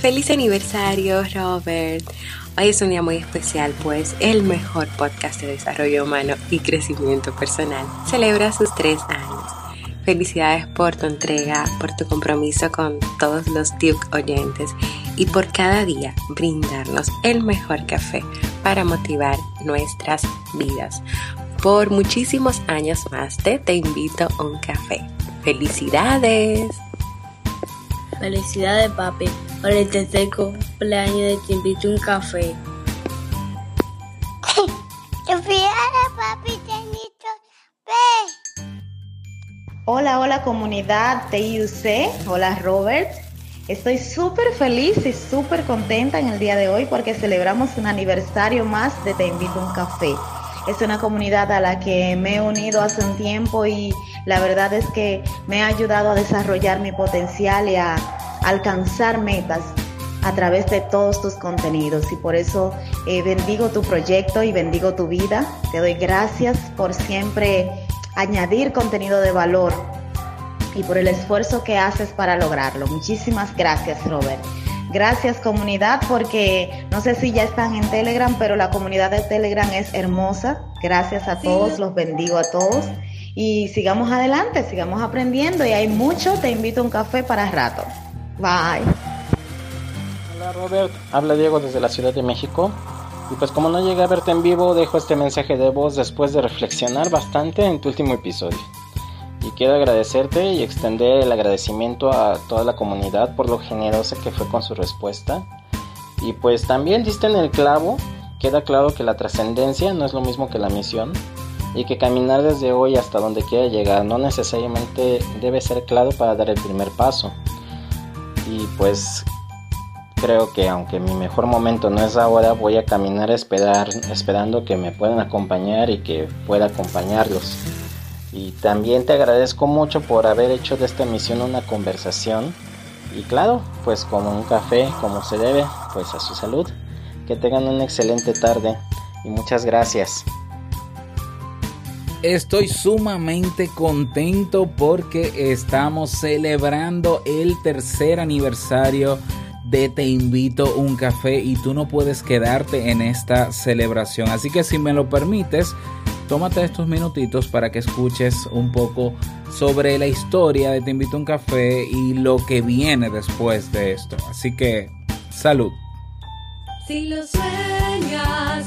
Feliz aniversario, Robert. Hoy es un día muy especial, pues el mejor podcast de desarrollo humano y crecimiento personal celebra sus tres años. Felicidades por tu entrega, por tu compromiso con todos los Duke oyentes y por cada día brindarnos el mejor café para motivar nuestras vidas. Por muchísimos años más te, te invito a un café. ¡Felicidades! Felicidades, papi, por el tercer cumpleaños de Te invito un café. Felicidades, papi, te invito Hola, hola comunidad TIUC. Hola, Robert. Estoy súper feliz y súper contenta en el día de hoy porque celebramos un aniversario más de Te Invito a un Café. Es una comunidad a la que me he unido hace un tiempo y la verdad es que me ha ayudado a desarrollar mi potencial y a alcanzar metas a través de todos tus contenidos y por eso eh, bendigo tu proyecto y bendigo tu vida. Te doy gracias por siempre añadir contenido de valor y por el esfuerzo que haces para lograrlo. Muchísimas gracias, Robert. Gracias comunidad porque no sé si ya están en Telegram, pero la comunidad de Telegram es hermosa. Gracias a todos, los bendigo a todos. Y sigamos adelante, sigamos aprendiendo y hay mucho. Te invito a un café para rato. Bye. Hola Robert, habla Diego desde la Ciudad de México. Y pues como no llegué a verte en vivo, dejo este mensaje de voz después de reflexionar bastante en tu último episodio y quiero agradecerte y extender el agradecimiento a toda la comunidad por lo generosa que fue con su respuesta. Y pues también diste en el clavo, queda claro que la trascendencia no es lo mismo que la misión y que caminar desde hoy hasta donde quiera llegar no necesariamente debe ser claro para dar el primer paso. Y pues creo que aunque mi mejor momento no es ahora, voy a caminar esperar, esperando que me puedan acompañar y que pueda acompañarlos. Y también te agradezco mucho por haber hecho de esta misión una conversación. Y claro, pues como un café, como se debe, pues a su salud. Que tengan una excelente tarde y muchas gracias. Estoy sumamente contento porque estamos celebrando el tercer aniversario de Te invito un café y tú no puedes quedarte en esta celebración. Así que si me lo permites, tómate estos minutitos para que escuches un poco sobre la historia de Te invito a un café y lo que viene después de esto. Así que, salud. Si lo sueñas,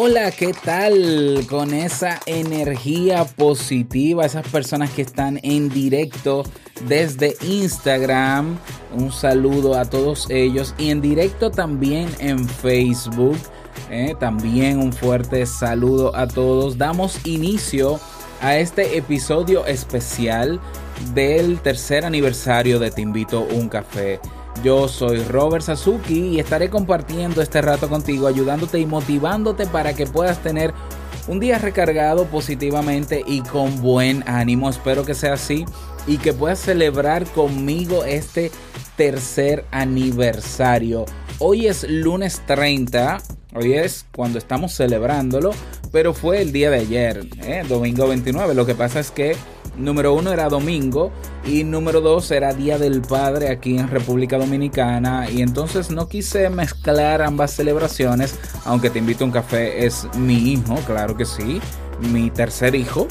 Hola, ¿qué tal? Con esa energía positiva, esas personas que están en directo desde Instagram, un saludo a todos ellos y en directo también en Facebook, eh, también un fuerte saludo a todos. Damos inicio a este episodio especial del tercer aniversario de Te invito un café. Yo soy Robert Sasuki y estaré compartiendo este rato contigo, ayudándote y motivándote para que puedas tener un día recargado positivamente y con buen ánimo. Espero que sea así y que puedas celebrar conmigo este tercer aniversario. Hoy es lunes 30, hoy es cuando estamos celebrándolo, pero fue el día de ayer, ¿eh? domingo 29. Lo que pasa es que Número uno era domingo y número dos era Día del Padre aquí en República Dominicana y entonces no quise mezclar ambas celebraciones, aunque te invito a un café es mi hijo, claro que sí, mi tercer hijo.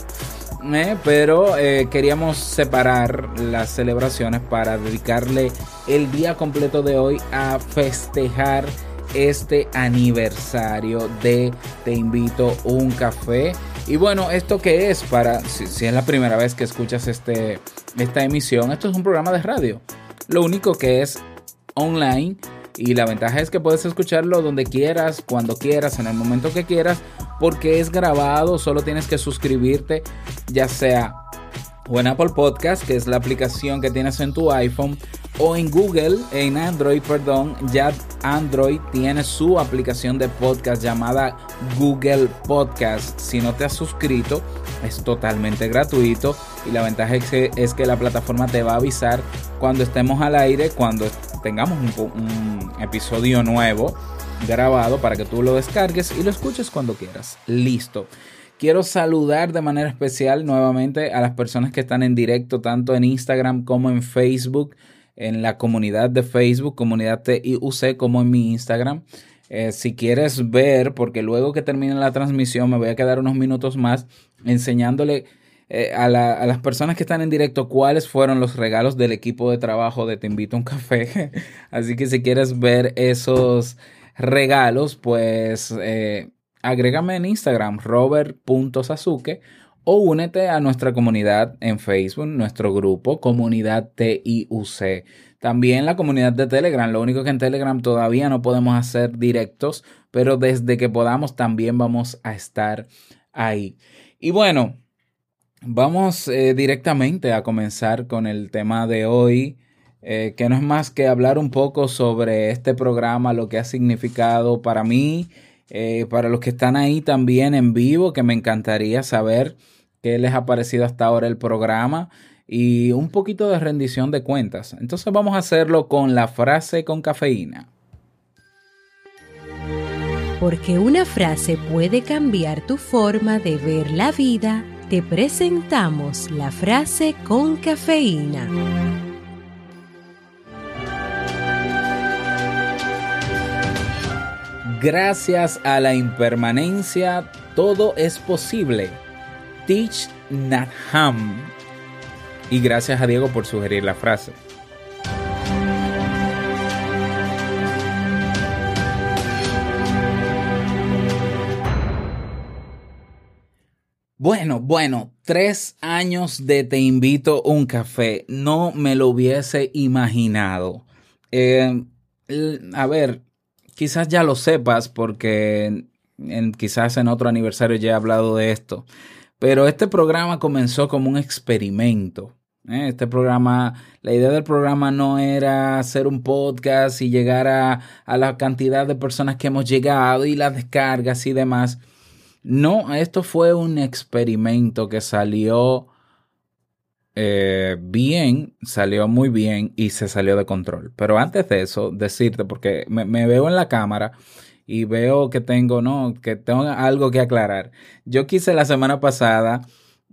Eh, pero eh, queríamos separar las celebraciones para dedicarle el día completo de hoy a festejar este aniversario de Te invito un café. Y bueno, ¿esto qué es? Para, si, es la primera vez que escuchas este, esta emisión, esto es un programa de radio. Lo único que es online y la ventaja es que puedes escucharlo donde quieras, cuando quieras, en el momento que quieras, porque es grabado, solo tienes que suscribirte, ya sea o en Apple Podcast, que es la aplicación que tienes en tu iPhone, o en Google, en Android, perdón, ya Android tiene su aplicación de podcast llamada Google Podcast. Si no te has suscrito, es totalmente gratuito y la ventaja es que, es que la plataforma te va a avisar cuando estemos al aire, cuando tengamos un, un episodio nuevo grabado para que tú lo descargues y lo escuches cuando quieras. Listo. Quiero saludar de manera especial nuevamente a las personas que están en directo tanto en Instagram como en Facebook en la comunidad de Facebook, comunidad TIUC, como en mi Instagram. Eh, si quieres ver, porque luego que termine la transmisión me voy a quedar unos minutos más enseñándole eh, a, las personas que están en directo cuáles fueron los regalos del equipo de trabajo de Te invito a un café. Así que si quieres ver esos regalos, pues eh, agrégame en Instagram, robert.sasuke o únete a nuestra comunidad en Facebook, nuestro grupo, comunidad TIUC. También la comunidad de Telegram. Lo único que en Telegram todavía no podemos hacer directos, pero desde que podamos también vamos a estar ahí. Y bueno, vamos eh, directamente a comenzar con el tema de hoy. Eh, que no es más que hablar un poco sobre este programa, lo que ha significado para mí, eh, para los que están ahí también en vivo, que me encantaría saber qué les ha parecido hasta ahora el programa y un poquito de rendición de cuentas. Entonces vamos a hacerlo con la frase con cafeína. Porque una frase puede cambiar tu forma de ver la vida, te presentamos la frase con cafeína. Gracias a la impermanencia, todo es posible Teach Natham. Y gracias a Diego por sugerir la frase. Bueno, bueno, tres años de Te invito un café. No me lo hubiese imaginado. Eh, a ver, quizás ya lo sepas porque quizás en otro aniversario ya he hablado de esto. Pero este programa comenzó como un experimento. ¿eh? Este programa, la idea del programa no era hacer un podcast y llegar a, la cantidad de personas que hemos llegado y las descargas y demás. No, esto fue un experimento que salió eh, bien, salió muy bien y se salió de control. Pero antes de eso, decirte, porque me veo en la cámara y veo que tengo, no, que tengo algo que aclarar. Yo quise la semana pasada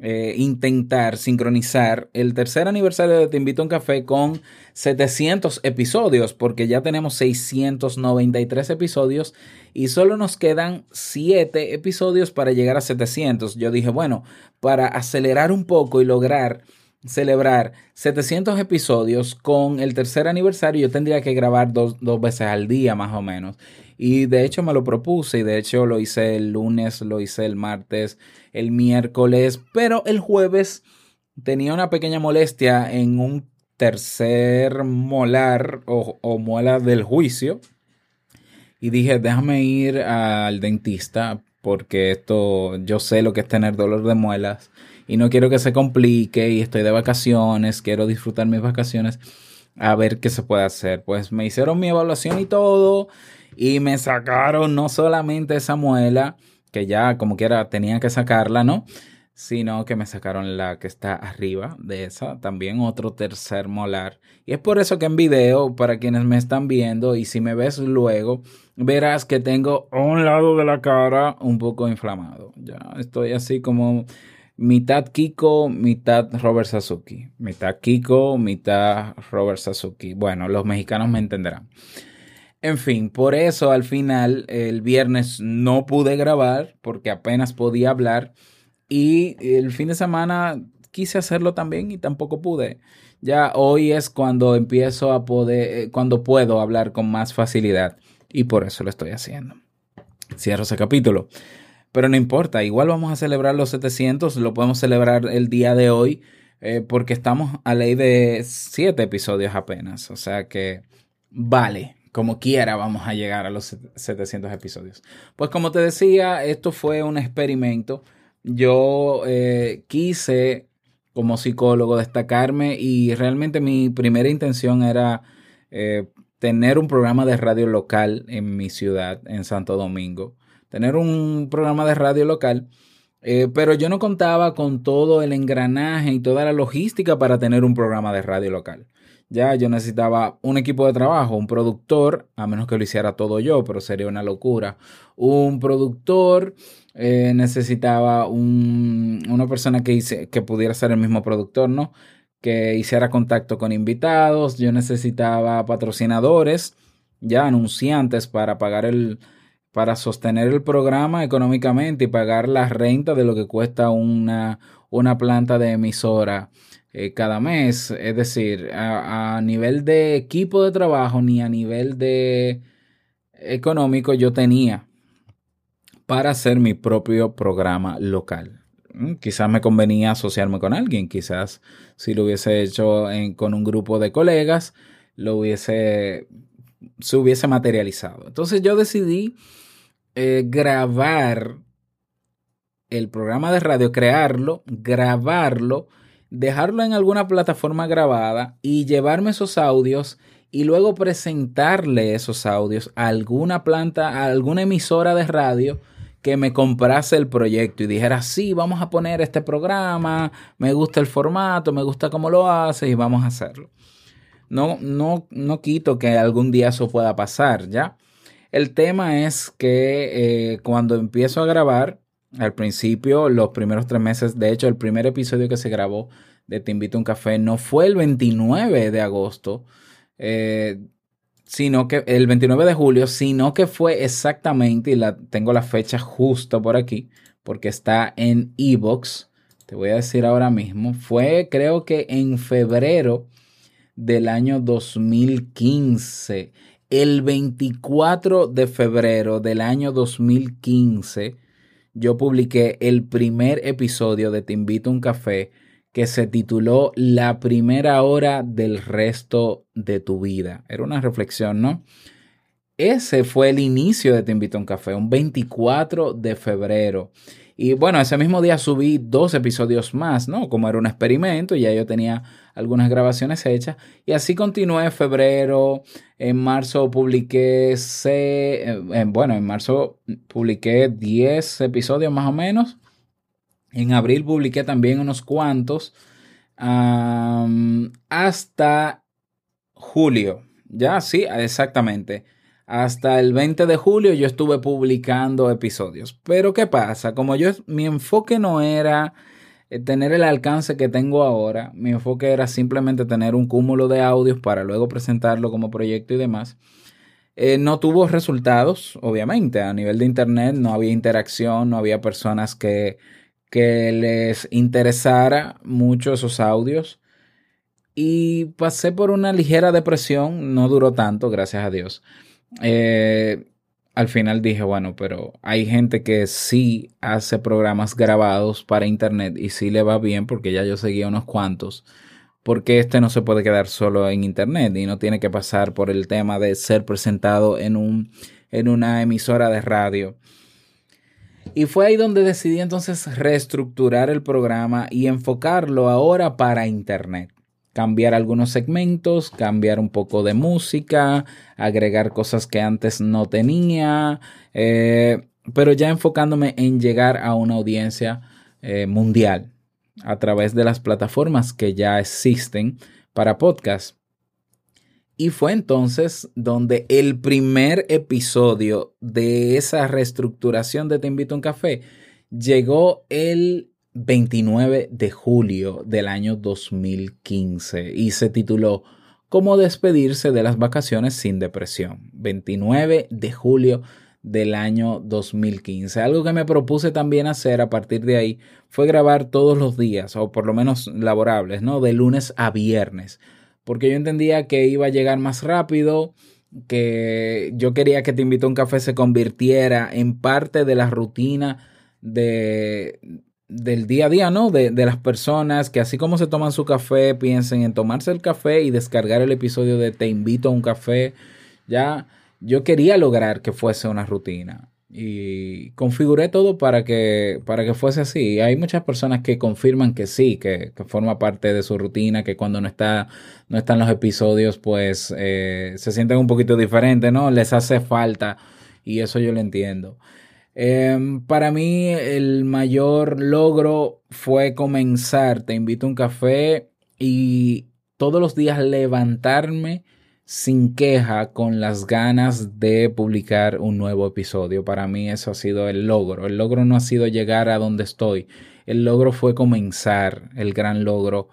eh, intentar sincronizar el tercer aniversario de Te Invito a un Café con 700 episodios, porque ya tenemos 693 episodios y solo nos quedan 7 episodios para llegar a 700. Yo dije, bueno, para acelerar un poco y lograr celebrar 700 episodios con el tercer aniversario, yo tendría que grabar dos, dos veces al día más o menos. Y de hecho me lo propuse y de hecho lo hice el lunes, lo hice el martes, el miércoles, pero el jueves tenía una pequeña molestia en un tercer molar o, o muela del juicio. Y dije, déjame ir al dentista porque esto, yo sé lo que es tener dolor de muelas y no quiero que se complique y estoy de vacaciones, quiero disfrutar mis vacaciones a ver qué se puede hacer. Pues me hicieron mi evaluación y todo y me sacaron no solamente esa muela, que ya como quiera tenía que sacarla, ¿no? Sino que me sacaron la que está arriba de esa, también otro tercer molar. Y es por eso que en video, para quienes me están viendo, y si me ves luego, verás que tengo un lado de la cara un poco inflamado. Ya estoy así como mitad Kiko, mitad Robert Sasuki. Mitad Kiko, mitad Robert Sasuki. Bueno, los mexicanos me entenderán. En fin, por eso al final el viernes no pude grabar porque apenas podía hablar y el fin de semana quise hacerlo también y tampoco pude. Ya hoy es cuando empiezo a poder, eh, cuando puedo hablar con más facilidad y por eso lo estoy haciendo. Cierro ese capítulo. Pero no importa, igual vamos a celebrar los 700, lo podemos celebrar el día de hoy eh, porque estamos a ley de 7 episodios apenas. O sea que vale, como quiera vamos a llegar a los 700 episodios. Pues como te decía, esto fue un experimento. Yo eh, quise como psicólogo destacarme y realmente mi primera intención era eh, tener un programa de radio local en mi ciudad, en Santo Domingo. Tener un programa de radio local. Eh, pero yo no contaba con todo el engranaje y toda la logística para tener un programa de radio local. Ya yo necesitaba un equipo de trabajo, un productor, a menos que lo hiciera todo yo, pero sería una locura. Un productor, eh, necesitaba una persona que, que pudiera ser el mismo productor, ¿no? Que hiciera contacto con invitados. Yo necesitaba patrocinadores, ya anunciantes para pagar el, para sostener el programa económicamente y pagar la renta de lo que cuesta una, una planta de emisora eh, cada mes. Es decir, a, nivel de equipo de trabajo ni a nivel de económico yo tenía para hacer mi propio programa local. Mm, quizás me convenía asociarme con alguien, quizás si lo hubiese hecho con un grupo de colegas, lo hubiese, se hubiese materializado. Entonces yo decidí eh, grabar el programa de radio, crearlo, grabarlo dejarlo en alguna plataforma grabada y llevarme esos audios y luego presentarle esos audios a alguna planta, a alguna emisora de radio que me comprase el proyecto y dijera, sí, vamos a poner este programa, me gusta el formato, me gusta cómo lo haces y vamos a hacerlo. No, no, no quito que algún día eso pueda pasar, ¿ya? El tema es que eh, cuando empiezo a grabar, al principio, los primeros tres meses, de hecho, el primer episodio que se grabó de Te invito a un café no fue el 29 de agosto, eh, sino que el 29 de julio, sino que fue exactamente, y la, tengo la fecha justo por aquí, porque está en Evox, te voy a decir ahora mismo, fue creo que en febrero del año 2015, el 24 de febrero del año 2015, yo publiqué el primer episodio de Te invito a un café que se tituló La primera hora del resto de tu vida. Era una reflexión, ¿no? Ese fue el inicio de Te invito a un café, un 24 de febrero. Y bueno, ese mismo día subí dos episodios más, ¿no? Como era un experimento, ya yo tenía algunas grabaciones hechas. Y así continué en febrero. En marzo publiqué, eh, bueno, en marzo publiqué 10 episodios más o menos. En abril publiqué también unos cuantos. hasta julio. Ya, sí, exactamente hasta el 20 de julio yo estuve publicando episodios. Pero ¿qué pasa? Como yo, mi enfoque no era eh, tener el alcance que tengo ahora, mi enfoque era simplemente tener un cúmulo de audios para luego presentarlo como proyecto y demás. Eh, no tuvo resultados, obviamente. A nivel de internet no había interacción, no había personas que, que les interesara mucho esos audios. Y pasé por una ligera depresión, no duró tanto, gracias a Dios. Eh, al final dije, bueno, pero hay gente que sí hace programas grabados para internet y sí le va bien porque ya yo seguía unos cuantos. Porque este no se puede quedar solo en internet y no tiene que pasar por el tema de ser presentado en, un, en una emisora de radio. Y fue ahí donde decidí entonces reestructurar el programa y enfocarlo ahora para internet cambiar algunos segmentos, cambiar un poco de música, agregar cosas que antes no tenía, eh, pero ya enfocándome en llegar a una audiencia eh, mundial a través de las plataformas que ya existen para podcast. Y fue entonces donde el primer episodio de esa reestructuración de Te invito a un café llegó el 29 de julio del año 2015 y se tituló Cómo despedirse de las vacaciones sin depresión. 29 de julio del año 2015. Algo que me propuse también hacer a partir de ahí fue grabar todos los días, o por lo menos laborables, ¿no? De lunes a viernes. Porque yo entendía que iba a llegar más rápido, que yo quería que Te invito a un café se convirtiera en parte de la rutina de, del día a día, ¿no? De, de, las personas que así como se toman su café, piensen en tomarse el café y descargar el episodio de Te invito a un café. Ya yo quería lograr que fuese una rutina y configuré todo para que, para que fuese así. Hay muchas personas que confirman que sí, que, que forma parte de su rutina, que cuando no, está, no están los episodios, pues eh, se sienten un poquito diferentes, ¿no? Les hace falta y eso yo lo entiendo. Eh, para mí el mayor logro fue comenzar, te invito a un café y todos los días levantarme sin queja con las ganas de publicar un nuevo episodio. Para mí eso ha sido el logro. El logro no ha sido llegar a donde estoy. El logro fue comenzar, el gran logro.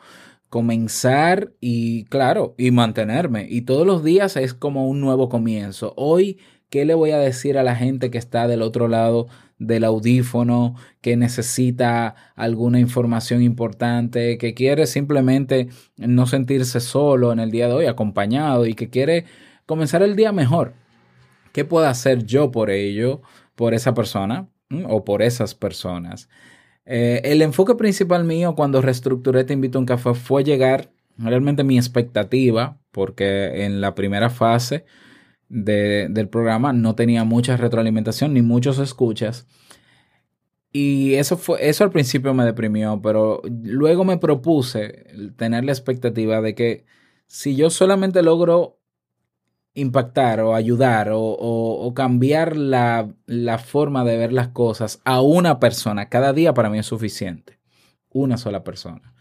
Comenzar y, claro, y mantenerme. Y todos los días es como un nuevo comienzo. Hoy ¿Qué le voy a decir a la gente que está del otro lado del audífono, que necesita alguna información importante, que quiere simplemente no sentirse solo en el día de hoy, acompañado y que quiere comenzar el día mejor? ¿Qué puedo hacer yo por ello, por esa persona o por esas personas? Eh, el enfoque principal mío cuando reestructuré Te invito a un café fue llegar realmente mi expectativa, porque en la primera fase del programa no tenía mucha retroalimentación ni muchos escuchas. Y eso fue, eso al principio me deprimió, pero luego me propuse tener la expectativa de que si yo solamente logro impactar o ayudar o, o cambiar la, la forma de ver las cosas a una persona, cada día para mí es suficiente. Una sola persona.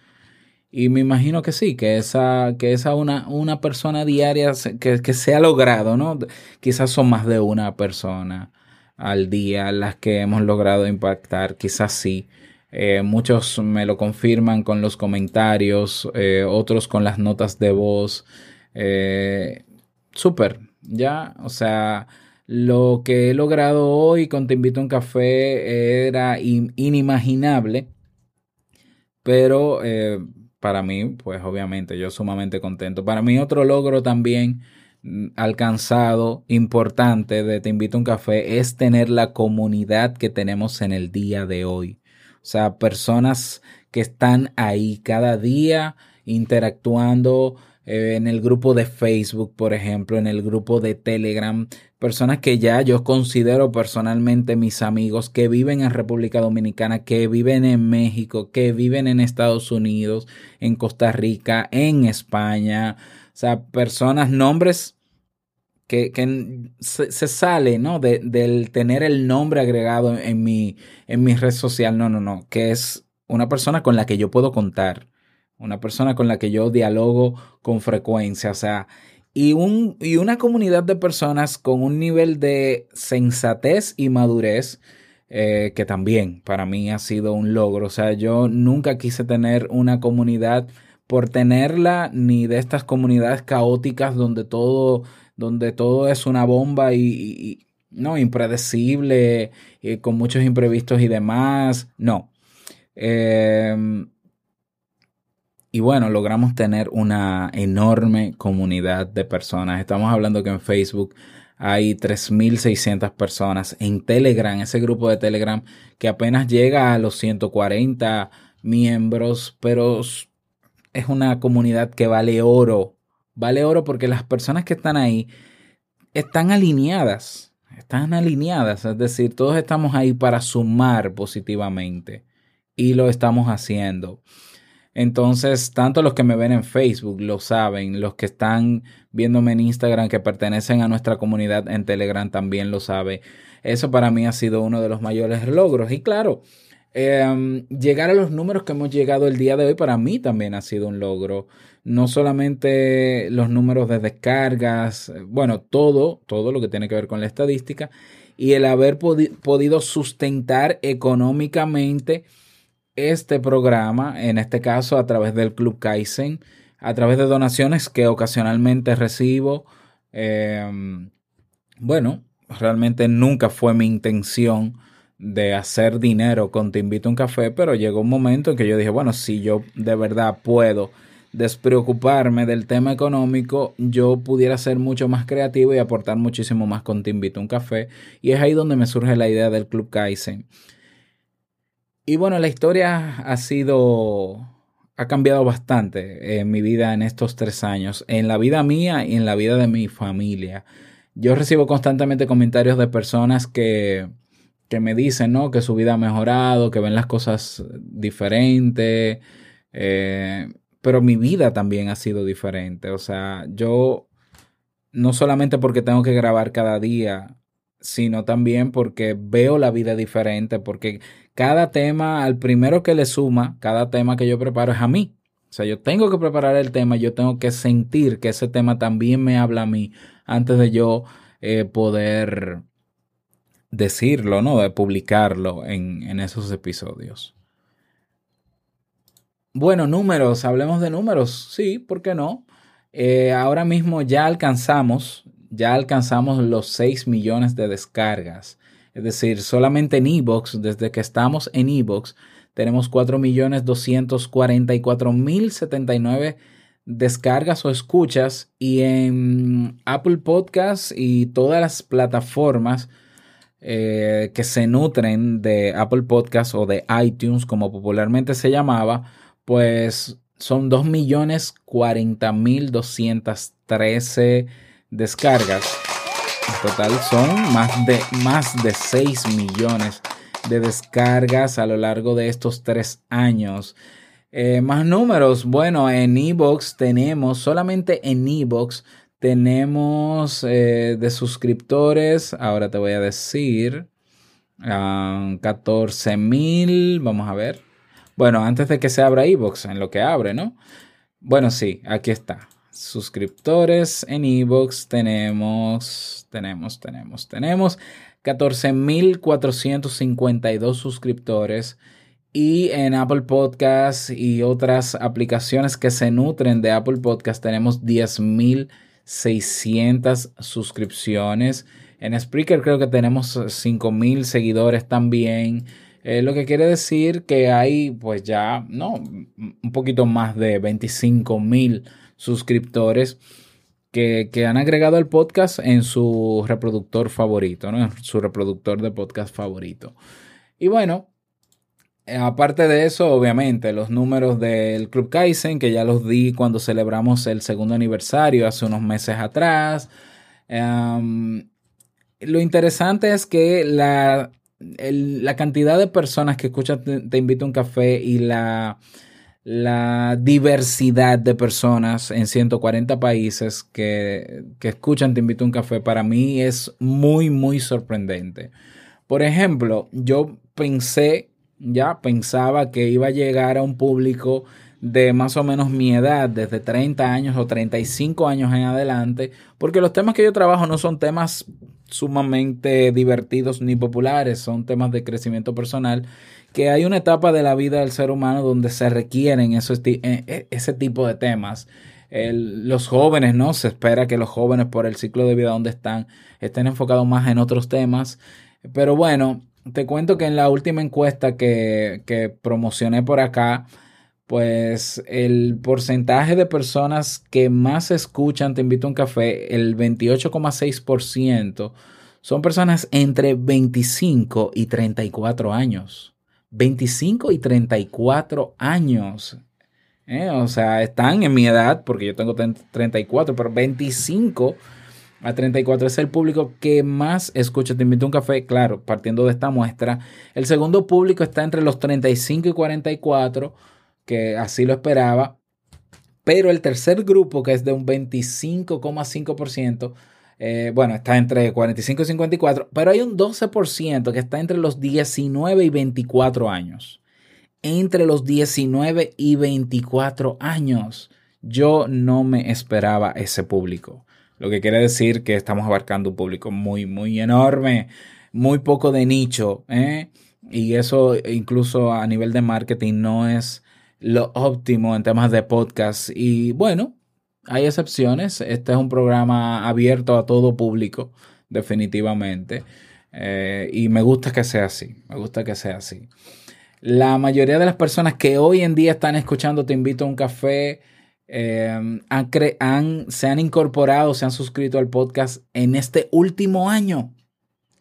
Y me imagino que sí, que esa, que esa una, una persona diaria que, que se ha logrado, ¿no? Quizás son más de una persona al día las que hemos logrado impactar, quizás sí. Eh, muchos me lo confirman con los comentarios, eh, otros con las notas de voz. Eh, Súper, ya, o sea, lo que he logrado hoy con Te invito a un café era inimaginable, pero eh, para mí, pues obviamente yo sumamente contento. Para mí otro logro también mm, alcanzado, importante de Te invito a un café, es tener la comunidad que tenemos en el día de hoy. O sea, personas que están ahí cada día interactuando, eh, en el grupo de Facebook, por ejemplo, en el grupo de Telegram, personas que ya yo considero personalmente mis amigos que viven en República Dominicana, que viven en México, que viven en Estados Unidos, en Costa Rica, en España, o sea, personas, nombres que, que se, sale, ¿no? De, del tener el nombre agregado en mi, en mi red social, no, no, no, que es una persona con la que yo puedo contar una persona con la que yo dialogo con frecuencia, o sea, y, un, y una comunidad de personas con un nivel de sensatez y madurez eh, que también para mí ha sido un logro. O sea, yo nunca quise tener una comunidad por tenerla, ni de estas comunidades caóticas donde todo, donde todo es una bomba y, no impredecible, y con muchos imprevistos y demás. No. Eh, y bueno, logramos tener una enorme comunidad de personas. Estamos hablando que en Facebook hay 3.600 personas. En Telegram, ese grupo de Telegram que apenas llega a los 140 miembros, pero es una comunidad que vale oro. Vale oro porque las personas que están ahí están alineadas. Están alineadas. Es decir, todos estamos ahí para sumar positivamente. Y lo estamos haciendo. Entonces, tanto los que me ven en Facebook lo saben, los que están viéndome en Instagram que pertenecen a nuestra comunidad en Telegram también lo saben. Eso para mí ha sido uno de los mayores logros. Y claro, eh, llegar a los números que hemos llegado el día de hoy para mí también ha sido un logro. No solamente los números de descargas, bueno, todo, todo lo que tiene que ver con la estadística y el haber podi podido sustentar económicamente este programa, en este caso a través del Club Kaizen, a través de donaciones que ocasionalmente recibo. Em, bueno, realmente nunca fue mi intención de hacer dinero con Te invito a un café, pero llegó un momento en que yo dije, bueno, si yo de verdad puedo despreocuparme del tema económico, yo pudiera ser mucho más creativo y aportar muchísimo más con Te invito a un café. Y es ahí donde me surge la idea del Club Kaizen. Y bueno, la historia ha sido, ha cambiado bastante en mi vida en estos tres años, en la vida mía y en la vida de mi familia. Yo recibo constantemente comentarios de personas que, que me dicen, ¿no? Que su vida ha mejorado, que ven las cosas diferentes. Eh, pero mi vida también ha sido diferente. O sea, yo no solamente porque tengo que grabar cada día, sino también porque veo la vida diferente, porque cada tema, al primero que le suma, cada tema que yo preparo es a mí. O sea, yo tengo que preparar el tema, yo tengo que sentir que ese tema también me habla a mí antes de yo eh, poder decirlo, ¿no? De publicarlo en, en esos episodios. Bueno, números, hablemos de números. Sí, ¿por qué no? Eh, ahora mismo ya alcanzamos, ya alcanzamos los 6 millones de descargas. Es decir, solamente en Evox, desde que estamos en Evox, tenemos 4 millones 244 mil 79 descargas o escuchas y en Apple Podcasts y todas las plataformas eh, que se nutren de Apple Podcasts o de iTunes como popularmente se llamaba, pues son 2.040.213 descargas. En total son más de, más de 6 millones de descargas a lo largo de estos tres años. Eh, más números. Bueno, en Evox tenemos, solamente en Evox tenemos eh, de suscriptores, ahora te voy a decir, 14 ah, mil, vamos a ver. Bueno, antes de que se abra iVoox, en lo que abre, ¿no? Bueno, sí, aquí está. Suscriptores en iVoox tenemos, tenemos, tenemos, tenemos 14.452 suscriptores. Y en Apple Podcasts y otras aplicaciones que se nutren de Apple Podcasts tenemos 10.600 suscripciones. En Spreaker creo que tenemos 5.000 seguidores también. Eh, lo que quiere decir que hay pues ya, ¿no? Un poquito más de 25 mil suscriptores que, han agregado el podcast en su reproductor favorito, ¿no? En su reproductor de podcast favorito. Y bueno, aparte de eso, obviamente, los números del Club Kaizen, que ya los di cuando celebramos el segundo aniversario hace unos meses atrás. Em, lo interesante es que la la cantidad de personas que escuchan Te, Invito a un Café y la, la diversidad de personas en 140 países que, que escuchan Te Invito a un Café para mí es muy, muy sorprendente. Por ejemplo, yo pensé, ya pensaba que iba a llegar a un público de más o menos mi edad, desde 30 años o 35 años en adelante, porque los temas que yo trabajo no son temas sumamente divertidos ni populares, son temas de crecimiento personal, que hay una etapa de la vida del ser humano donde se requieren esos, e, e, ese tipo de temas. los jóvenes, ¿no? Se espera que los jóvenes por el ciclo de vida donde están estén enfocados más en otros temas. Pero bueno, te cuento que en la última encuesta que, que promocioné por acá, pues el porcentaje de personas que más escuchan Te invito a un café, el 28,6%, son personas entre 25 y 34 años. 25 y 34 años. ¿eh? O sea, están en mi edad, porque yo tengo 34, pero 25 a 34 es el público que más escucha Te invito a un café. Claro, partiendo de esta muestra. El segundo público está entre los 35 y 44 que así lo esperaba. Pero el tercer grupo, que es de un 25,5%, eh, bueno, está entre 45 y 54, pero hay un 12% que está entre los 19 y 24 años. Entre los 19 y 24 años. Yo no me esperaba ese público. Lo que quiere decir que estamos abarcando un público muy, muy enorme, muy poco de nicho. ¿eh? y eso incluso a nivel de marketing no es lo óptimo en temas de podcast. Y bueno, hay excepciones. Este es un programa abierto a todo público, definitivamente. Eh, y me gusta que sea así. Me gusta que sea así. La mayoría de las personas que hoy en día están escuchando Te invito a un café eh, han, se han incorporado, se han suscrito al podcast en este último año.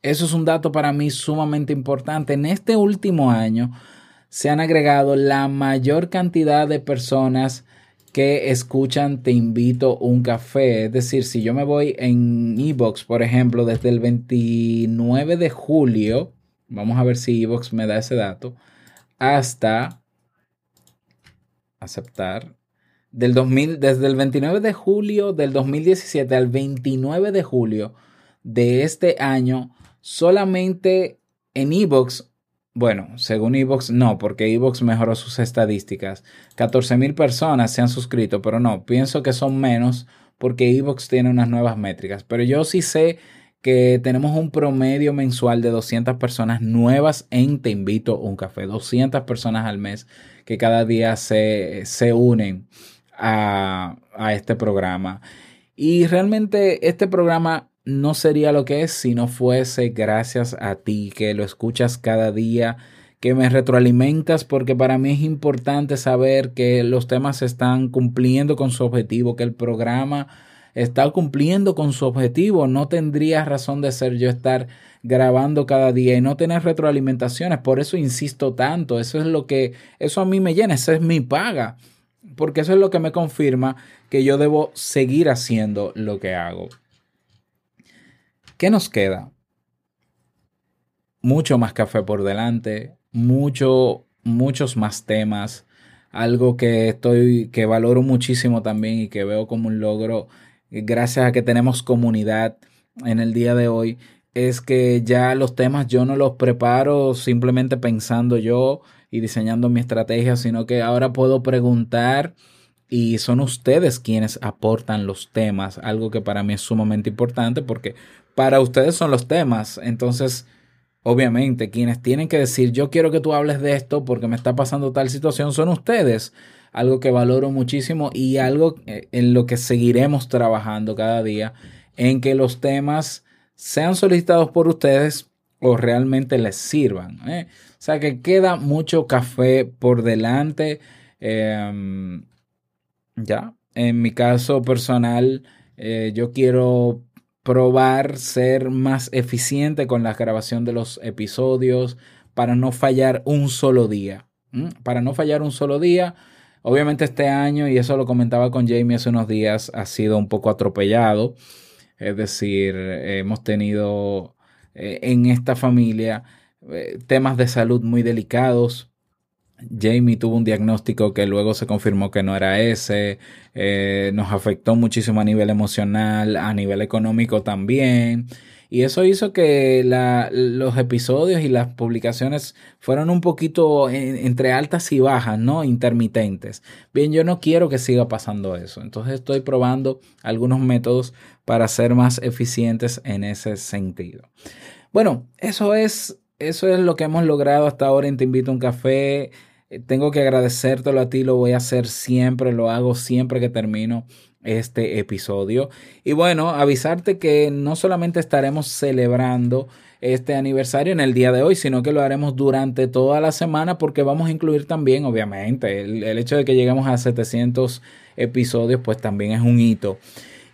Eso es un dato para mí sumamente importante. En este último año se han agregado la mayor cantidad de personas que escuchan Te invito un café. Es decir, si yo me voy en Evox, por ejemplo, desde el 29 de julio, vamos a ver si Evox me da ese dato, hasta aceptar. Del 2000, desde el 29 de julio del 2017 al 29 de julio de este año, solamente en Evox, bueno, según Evox no, porque Evox mejoró sus estadísticas. 14 mil personas se han suscrito, pero no, pienso que son menos porque Evox tiene unas nuevas métricas. Pero yo sí sé que tenemos un promedio mensual de 200 personas nuevas en Te invito a un café. 200 personas al mes que cada día se, se unen a, a este programa. Y realmente este programa no sería lo que es si no fuese gracias a ti que lo escuchas cada día, que me retroalimentas, porque para mí es importante saber que los temas están cumpliendo con su objetivo, que el programa está cumpliendo con su objetivo. No tendría razón de ser yo estar grabando cada día y no tener retroalimentaciones. Por eso insisto tanto. Eso es lo que, eso a mí me llena, esa es mi paga. Porque eso es lo que me confirma que yo debo seguir haciendo lo que hago. ¿Qué nos queda? Mucho más café por delante, mucho, muchos más temas. Algo que estoy, que valoro muchísimo también y que veo como un logro, gracias a que tenemos comunidad en el día de hoy, es que ya los temas yo no los preparo simplemente pensando yo y diseñando mi estrategia, sino que ahora puedo preguntar y son ustedes quienes aportan los temas, algo que para mí es sumamente importante porque para ustedes son los temas. Entonces, obviamente, quienes tienen que decir, yo quiero que tú hables de esto porque me está pasando tal situación, son ustedes. Algo que valoro muchísimo y algo eh, en lo que seguiremos trabajando cada día, en que los temas sean solicitados por ustedes o realmente les sirvan. ¿eh? O sea que queda mucho café por delante. Em, ya, en mi caso personal, eh, yo quiero probar ser más eficiente con la grabación de los episodios para no fallar un solo día. Para no fallar un solo día. Obviamente este año, y eso lo comentaba con Jamie hace unos días, ha sido un poco atropellado. Es decir, hemos tenido eh, en esta familia eh, temas de salud muy delicados Jamie tuvo un diagnóstico que luego se confirmó que no era ese, eh, nos afectó muchísimo a nivel emocional, a nivel económico también. Y eso hizo que los episodios y las publicaciones fueran un poquito entre altas y bajas, ¿no? Intermitentes. Bien, yo no quiero que siga pasando eso. Entonces estoy probando algunos métodos para ser más eficientes en ese sentido. Bueno, eso es, eso es lo que hemos logrado hasta ahora en Te Invito a un Café. Tengo que agradecértelo a ti, lo voy a hacer siempre, lo hago siempre que termino este episodio. Y bueno, avisarte que no solamente estaremos celebrando este aniversario en el día de hoy, sino que lo haremos durante toda la semana porque vamos a incluir también, obviamente, el, hecho de que lleguemos a 700 episodios, pues también es un hito.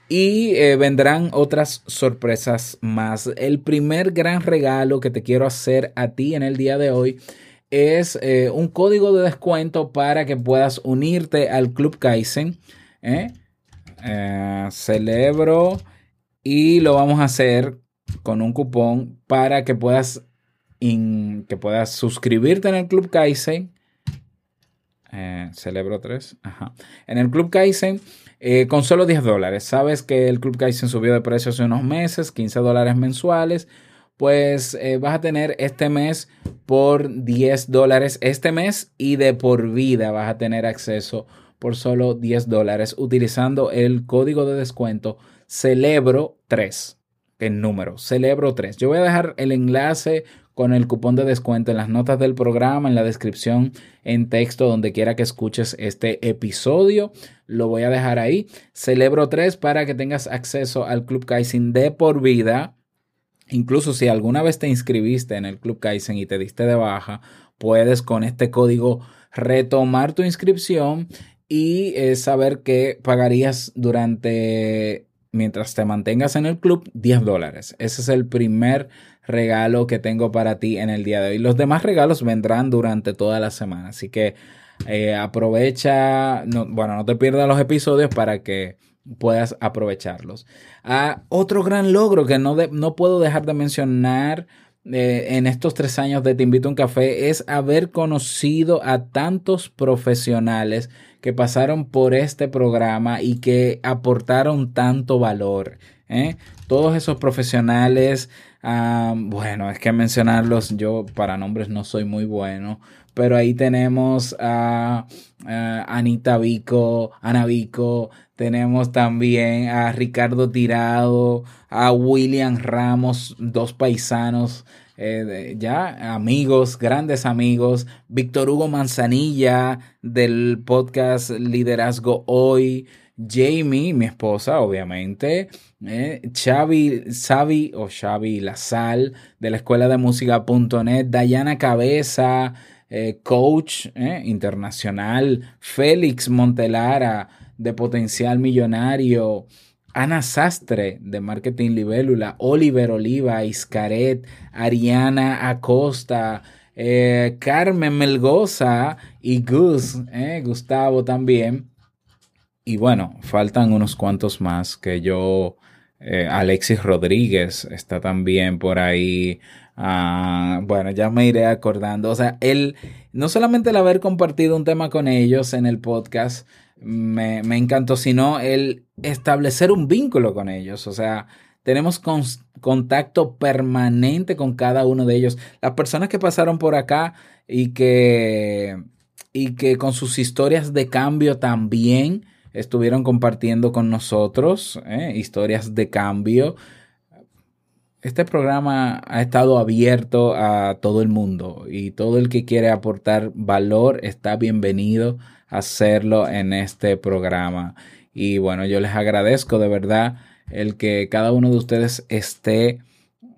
Y eh, vendrán otras sorpresas más. El primer gran regalo que te quiero hacer a ti en el día de hoy es eh, un código de descuento para que puedas unirte al Club Kaizen. ¿eh? Eh, celebro y lo vamos a hacer con un cupón para que puedas, que puedas suscribirte en el Club Kaizen. celebro 3. En el Club Kaizen. con solo 10 dólares. Sabes que el Club Kaizen subió de precio hace unos meses, 15 dólares mensuales pues eh, vas a tener este mes por 10 dólares este mes y de por vida vas a tener acceso por solo 10 dólares utilizando el código de descuento celebro 3 en número celebro 3 yo voy a dejar el enlace con el cupón de descuento en las notas del programa, en la descripción, en texto, donde quiera que escuches este episodio. Lo voy a dejar ahí. Celebro 3 para que tengas acceso al Club Kaizen de por vida. Incluso si alguna vez te inscribiste en el Club Kaizen y te diste de baja, puedes con este código retomar tu inscripción y eh, saber que pagarías durante, mientras te mantengas en el club, 10 dólares. Ese es el primer regalo que tengo para ti en el día de hoy. Los demás regalos vendrán durante toda la semana, así que eh, aprovecha, bueno, no te pierdas los episodios para que puedas aprovecharlos. Ah, otro gran logro que no, no puedo dejar de mencionar eh, en estos tres años de Te invito a un café es haber conocido a tantos profesionales que pasaron por este programa y que aportaron tanto valor. ¿eh? Todos esos profesionales, bueno, es que mencionarlos, yo para nombres no soy muy bueno, pero ahí tenemos a, Anita Vico, Ana Vico, tenemos también a Ricardo Tirado, a William Ramos, dos paisanos, eh, ya amigos, grandes amigos, Víctor Hugo Manzanilla del podcast Liderazgo Hoy, Jamie, mi esposa, obviamente, eh, Xavi, Xavi o Xavi Sal de la escuela de música.net, Dayana Cabeza, eh, coach eh, internacional, Félix Montelara de Potencial Millonario, Ana Sastre de Marketing Libélula, Oliver Oliva, Iscaret, Ariana Acosta, eh, Carmen Melgoza y Gus, Gustavo también. Y bueno, faltan unos cuantos más que yo, Alexis Rodríguez está también por ahí. Ah, bueno, ya me iré acordando. O sea, él, no solamente el haber compartido un tema con ellos en el podcast me, me encantó, sino el establecer un vínculo con ellos. O sea, tenemos contacto permanente con cada uno de ellos. Las personas que pasaron por acá y que, y que con sus historias de cambio también estuvieron compartiendo con nosotros, ¿eh? historias de cambio este programa ha estado abierto a todo el mundo y todo el que quiere aportar valor está bienvenido a hacerlo en este programa. Y bueno, yo les agradezco de verdad el que cada uno de ustedes esté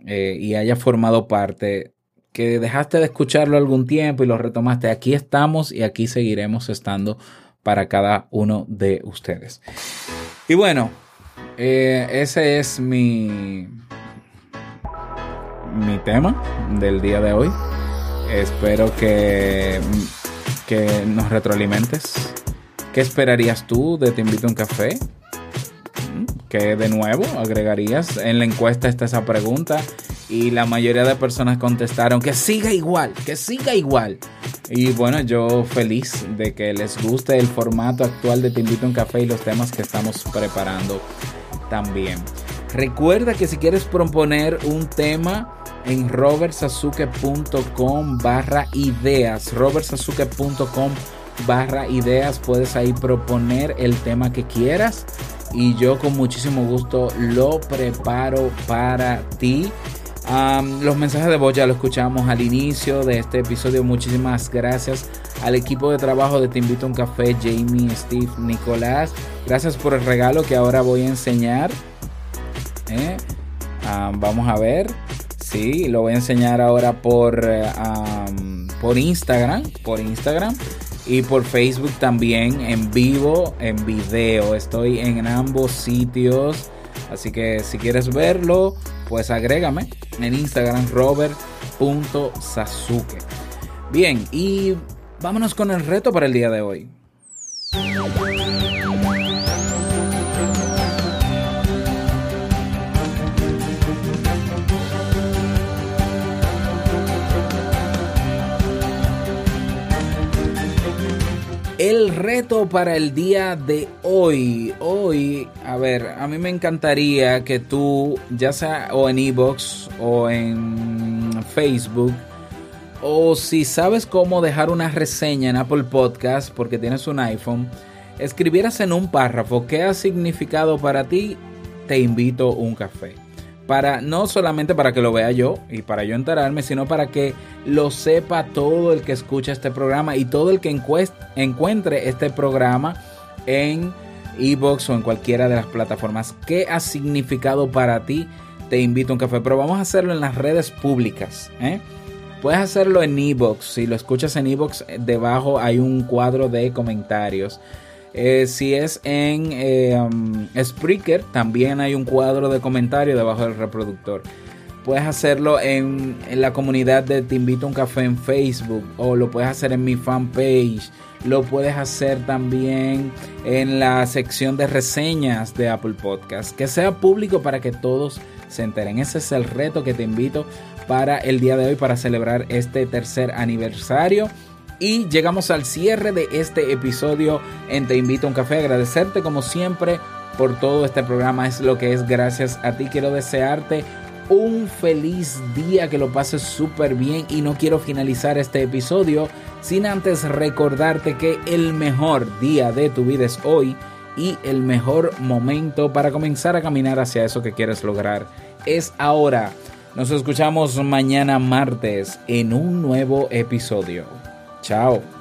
eh, y haya formado parte, que dejaste de escucharlo algún tiempo y lo retomaste. Aquí estamos y aquí seguiremos estando para cada uno de ustedes. Y bueno, eh, ese es mi mi tema del día de hoy. Espero que, que nos retroalimentes. ¿Qué esperarías tú de Te invito a un café? ¿Qué de nuevo agregarías? En la encuesta está esa pregunta y la mayoría de personas contestaron que siga igual, que siga igual. Y bueno, yo feliz de que les guste el formato actual de Te invito a un café y los temas que estamos preparando también. Recuerda que si quieres proponer un tema en robertsazuke.com barra ideas. robertsazuke.com barra ideas. Puedes ahí proponer el tema que quieras y yo con muchísimo gusto lo preparo para ti. Los mensajes de voz ya lo escuchamos al inicio de este episodio. Muchísimas gracias al equipo de trabajo de Te Invito a un Café, Jamie, Steve, Nicolás. Gracias por el regalo que ahora voy a enseñar. ¿eh? vamos a ver. Sí, lo voy a enseñar ahora por, eh, por Instagram, por Instagram y por Facebook también en vivo, en video. Estoy en ambos sitios. Así que si quieres verlo, pues agrégame en Instagram robert.sasuke. Bien, y vámonos con el reto para el día de hoy. El reto para el día de hoy. Hoy, a ver, a mí me encantaría que tú, ya sea o en Ebox o en Facebook, o si sabes cómo dejar una reseña en Apple Podcast porque tienes un iPhone, escribieras en un párrafo qué ha significado para ti, te invito a un café. Para no solamente para que lo vea yo y para yo enterarme, sino para que lo sepa todo el que escucha este programa y todo el que encuentre este programa en Ebox o en cualquiera de las plataformas. ¿Qué ha significado para ti? Te invito a un café, pero vamos a hacerlo en las redes públicas. ¿eh? Puedes hacerlo en Ebox. Si lo escuchas en Ebox, debajo hay un cuadro de comentarios. Eh, si es en eh, um, Spreaker, también hay un cuadro de comentarios debajo del reproductor. Puedes hacerlo en, la comunidad de Te Invito a un Café en Facebook o lo puedes hacer en mi fanpage. Lo puedes hacer también en la sección de reseñas de Apple Podcast. Que sea público para que todos se enteren. Ese es el reto que te invito para el día de hoy para celebrar este tercer aniversario y llegamos al cierre de este episodio en Te Invito a un Café. Agradecerte como siempre por todo este programa. Es lo que es gracias a ti. Quiero desearte un feliz día, que lo pases súper bien y no quiero finalizar este episodio sin antes recordarte que el mejor día de tu vida es hoy y el mejor momento para comenzar a caminar hacia eso que quieres lograr es ahora. Nos escuchamos mañana martes en un nuevo episodio. Tchau!